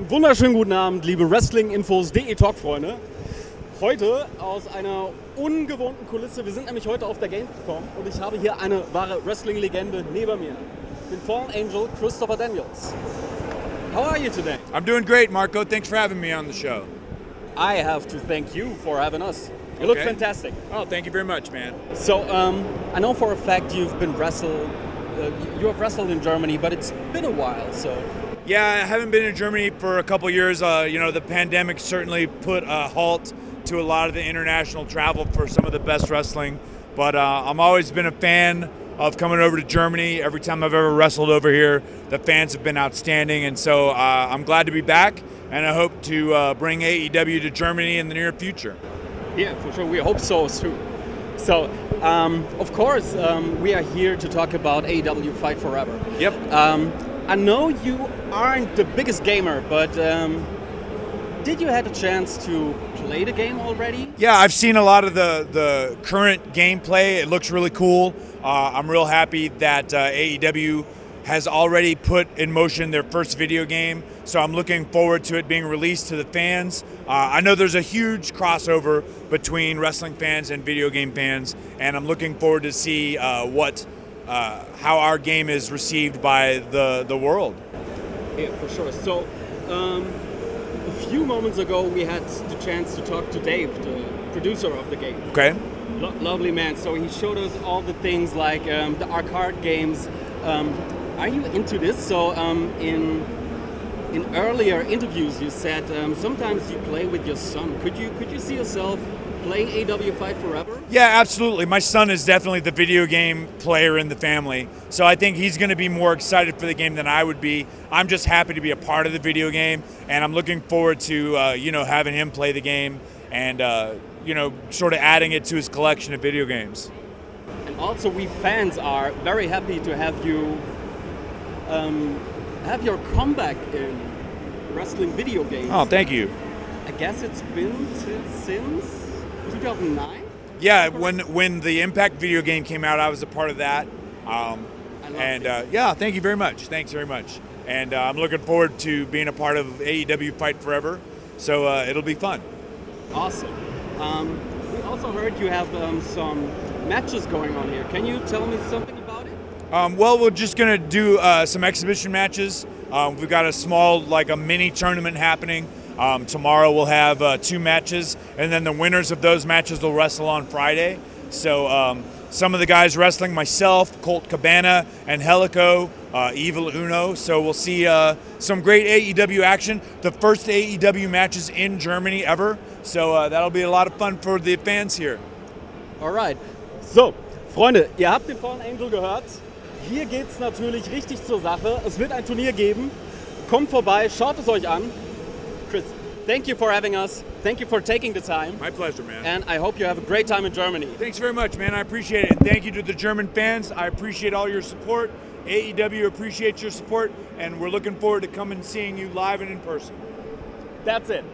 wunderschönen guten Abend, liebe Wrestling-Infos.de Talk-Freunde. Heute aus einer ungewohnten Kulisse. Wir sind nämlich heute auf der Gamescom und ich habe hier eine wahre Wrestling-Legende neben mir. Den Fallen Angel Christopher Daniels. How are you today? I'm doing great, Marco. Thanks for having me on the show. I have to thank you for having us. You look Okay. fantastic. Oh, thank you very much, man. So, um, I know for a fact you've been wrestled, uh, you have wrestled in Germany, but it's been a while, so Yeah, I haven't been in Germany for a couple years. Uh, you know, the pandemic certainly put a halt to a lot of the international travel for some of the best wrestling. But uh, I'm always been a fan of coming over to Germany. Every time I've ever wrestled over here, the fans have been outstanding, and so uh, I'm glad to be back. And I hope to uh, bring AEW to Germany in the near future. Yeah, for sure. We hope so too. So, um, of course, um, we are here to talk about AEW Fight Forever. Yep. Um, I know you aren't the biggest gamer, but um, did you had a chance to play the game already? Yeah, I've seen a lot of the the current gameplay. It looks really cool. Uh, I'm real happy that uh, AEW has already put in motion their first video game. So I'm looking forward to it being released to the fans. Uh, I know there's a huge crossover between wrestling fans and video game fans, and I'm looking forward to see uh, what uh, how our game is received by the the world. Yeah, for sure. So, um, a few moments ago, we had the chance to talk to Dave, the producer of the game. Okay. Lo- lovely man. So he showed us all the things like um, the arcade games. Um, are you into this? So um, in in earlier interviews, you said um, sometimes you play with your son. Could you could you see yourself playing AEW Fight Forever? Yeah, absolutely. My son is definitely the video game player in the family. So I think he's going to be more excited for the game than I would be. I'm just happy to be a part of the video game, and I'm looking forward to, uh, you know, having him play the game and, uh, you know, sort of adding it to his collection of video games. And also, we fans are very happy to have you um, have your comeback in wrestling video games. Oh, thank you. I guess it's been since, since 2009. Yeah, when when the Impact video game came out, I was a part of that. Um, and uh, yeah, thank you very much. Thanks very much. And uh, I'm looking forward to being a part of AEW Fight Forever. So uh, it'll be fun. Awesome. Um, we also heard you have um, some matches going on here. Can you tell me something? Um, well, we're just gonna do uh, some exhibition matches. Um, we've got a small, like a mini tournament happening. Um, tomorrow we'll have uh, two matches, and then the winners of those matches will wrestle on Friday. So um, some of the guys wrestling, myself, Colt Cabana, and Helico, uh, Evil Uno. So we'll see uh, some great AEW action. The first AEW matches in Germany ever. So uh, that'll be a lot of fun for the fans here. Alright. So, Freunde, ihr habt den Fallen Angel gehört. Hier geht's natürlich richtig zur Sache. Es wird ein Turnier geben. Kommt vorbei, schaut es euch an. Chris, thank you for having us. Thank you for taking the time. My pleasure, man. And I hope you have a great time in Germany. Thanks very much, man. I appreciate it. And thank you to the German fans. I appreciate all your support. AEW appreciates your support, and we're looking forward to coming and seeing you live and in person. That's it.